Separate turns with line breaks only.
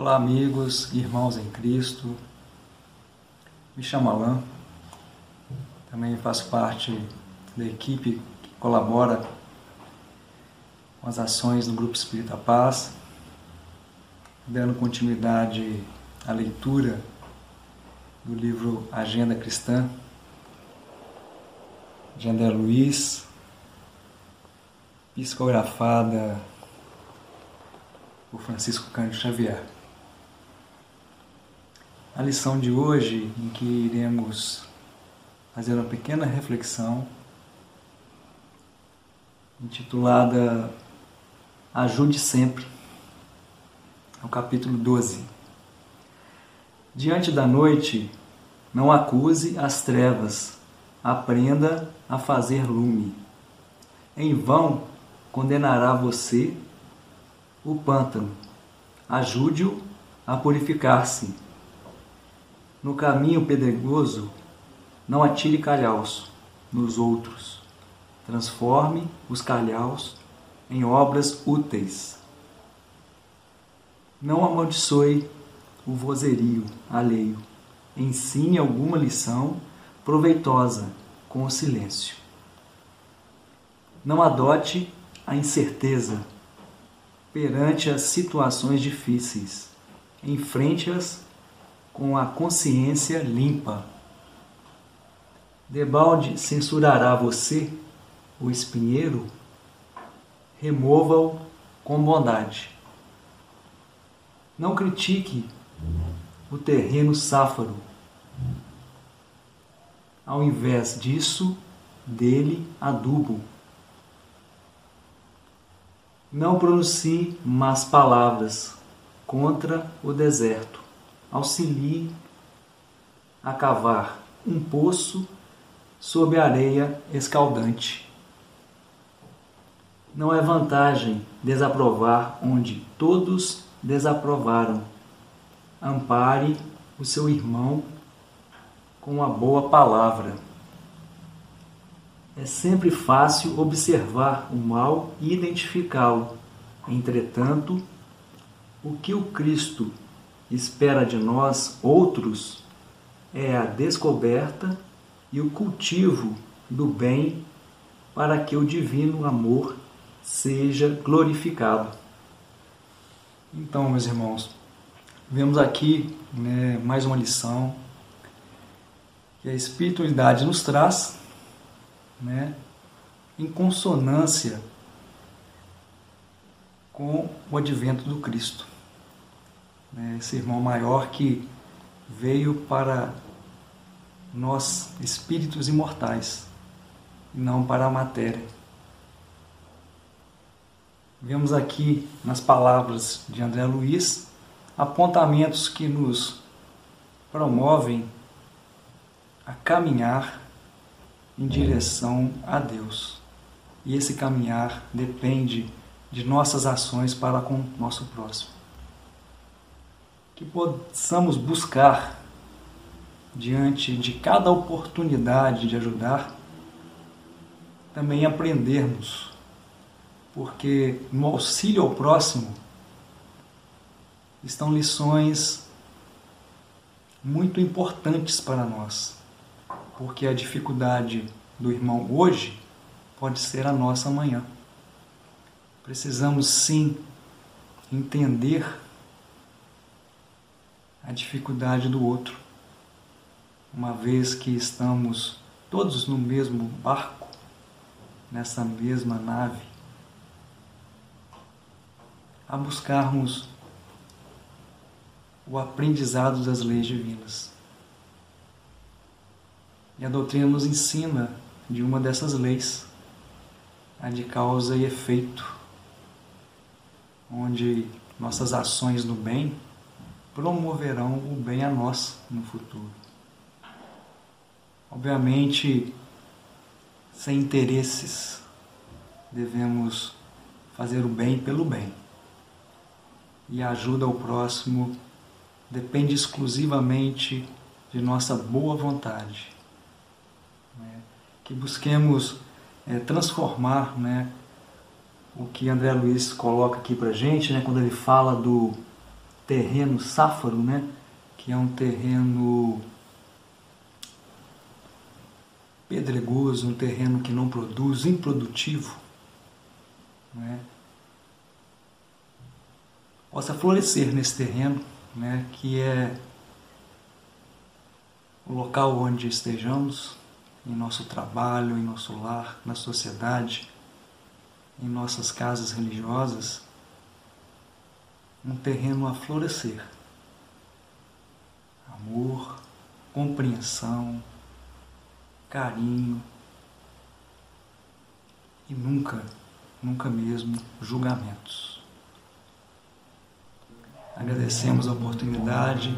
Olá, amigos, irmãos em Cristo. Me chamo Alain. Também faço parte da equipe que colabora com as ações do Grupo Espírita Paz, dando continuidade à leitura do livro Agenda Cristã, de André Luiz, psicografada por Francisco Cândido Xavier. A lição de hoje, em que iremos fazer uma pequena reflexão, intitulada Ajude Sempre, é o capítulo 12. Diante da noite, não acuse as trevas, aprenda a fazer lume. Em vão condenará você o pântano, ajude-o a purificar-se no caminho pedregoso, não atire calhaus nos outros. Transforme os calhaus em obras úteis. Não amaldiçoe o vozerio alheio. Ensine alguma lição proveitosa com o silêncio. Não adote a incerteza perante as situações difíceis. Enfrente-as com a consciência limpa. Debalde censurará você, o espinheiro, remova-o com bondade. Não critique o terreno sáfaro. Ao invés disso, dele adubo. Não pronuncie más palavras contra o deserto auxilie a cavar um poço sob areia escaldante. Não é vantagem desaprovar onde todos desaprovaram. Ampare o seu irmão com a boa palavra. É sempre fácil observar o mal e identificá-lo. Entretanto, o que o Cristo espera de nós outros é a descoberta e o cultivo do bem para que o divino amor seja glorificado. Então, meus irmãos, vemos aqui né, mais uma lição que a espiritualidade nos traz, né, em consonância com o advento do Cristo né, esse irmão maior que veio para nós, espíritos imortais, e não para a matéria. Vemos aqui nas palavras de André Luiz apontamentos que nos promovem a caminhar em direção a Deus. E esse caminhar depende de nossas ações para com nosso próximo que possamos buscar diante de cada oportunidade de ajudar, também aprendermos, porque no auxílio ao próximo estão lições muito importantes para nós, porque a dificuldade do irmão hoje pode ser a nossa amanhã. Precisamos sim entender a dificuldade do outro, uma vez que estamos todos no mesmo barco, nessa mesma nave, a buscarmos o aprendizado das leis divinas. E a doutrina nos ensina de uma dessas leis, a de causa e efeito, onde nossas ações no bem promoverão o bem a nós no futuro. Obviamente, sem interesses, devemos fazer o bem pelo bem. E a ajuda ao próximo depende exclusivamente de nossa boa vontade. Né? Que busquemos é, transformar né, o que André Luiz coloca aqui para gente, né, quando ele fala do terreno sáfaro, né? que é um terreno pedregoso, um terreno que não produz, improdutivo, né? possa florescer nesse terreno, né? que é o local onde estejamos, em nosso trabalho, em nosso lar, na sociedade, em nossas casas religiosas, um terreno a florescer. Amor, compreensão, carinho e nunca, nunca mesmo julgamentos. Agradecemos a oportunidade